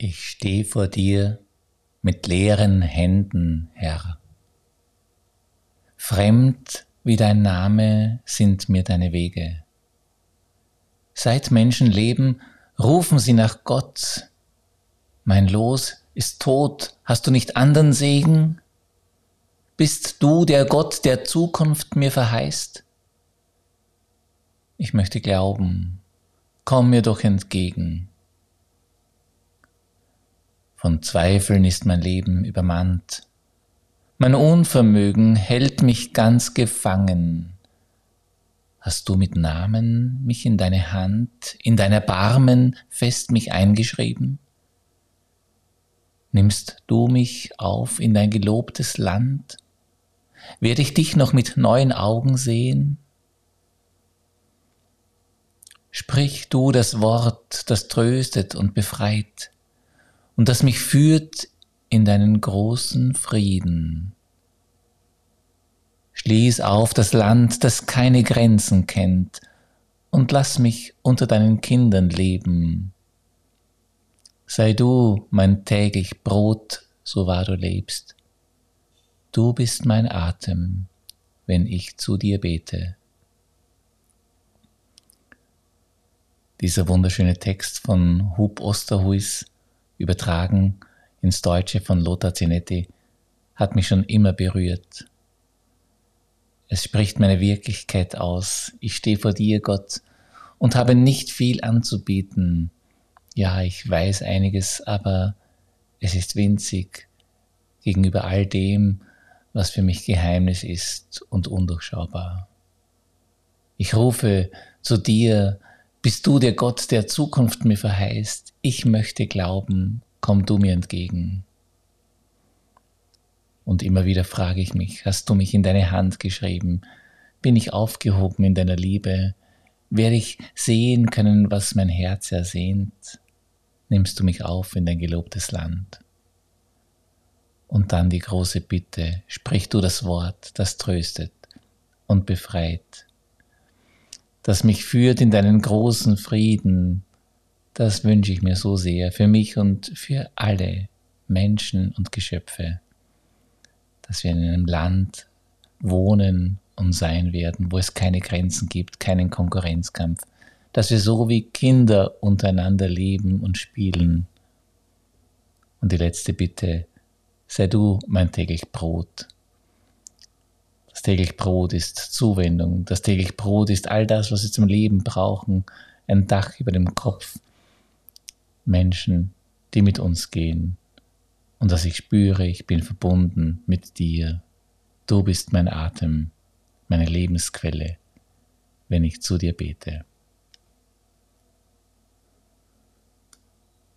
Ich steh vor dir mit leeren Händen, Herr. Fremd wie dein Name sind mir deine Wege. Seit Menschen leben, rufen sie nach Gott. Mein Los ist tot, hast du nicht andern Segen? Bist du der Gott der Zukunft mir verheißt? Ich möchte glauben, komm mir doch entgegen. Von Zweifeln ist mein Leben übermannt. Mein Unvermögen hält mich ganz gefangen. Hast du mit Namen mich in deine Hand, in dein Erbarmen fest mich eingeschrieben? Nimmst du mich auf in dein gelobtes Land? Werde ich dich noch mit neuen Augen sehen? Sprich du das Wort, das tröstet und befreit und das mich führt in deinen großen Frieden. Schließ auf das Land, das keine Grenzen kennt, und lass mich unter deinen Kindern leben. Sei du mein täglich Brot, so wahr du lebst. Du bist mein Atem, wenn ich zu dir bete. Dieser wunderschöne Text von Hub Osterhuis übertragen ins Deutsche von Lothar Zinetti, hat mich schon immer berührt. Es spricht meine Wirklichkeit aus. Ich stehe vor dir, Gott, und habe nicht viel anzubieten. Ja, ich weiß einiges, aber es ist winzig gegenüber all dem, was für mich Geheimnis ist und undurchschaubar. Ich rufe zu dir, bist du der Gott der Zukunft mir verheißt? Ich möchte glauben, komm du mir entgegen. Und immer wieder frage ich mich, hast du mich in deine Hand geschrieben? Bin ich aufgehoben in deiner Liebe? Werde ich sehen können, was mein Herz ersehnt? Nimmst du mich auf in dein gelobtes Land? Und dann die große Bitte, sprich du das Wort, das tröstet und befreit das mich führt in deinen großen Frieden, das wünsche ich mir so sehr für mich und für alle Menschen und Geschöpfe, dass wir in einem Land wohnen und sein werden, wo es keine Grenzen gibt, keinen Konkurrenzkampf, dass wir so wie Kinder untereinander leben und spielen. Und die letzte Bitte, sei du mein täglich Brot, das täglich Brot ist Zuwendung. Das täglich Brot ist all das, was wir zum Leben brauchen. Ein Dach über dem Kopf. Menschen, die mit uns gehen. Und dass ich spüre, ich bin verbunden mit dir. Du bist mein Atem, meine Lebensquelle, wenn ich zu dir bete.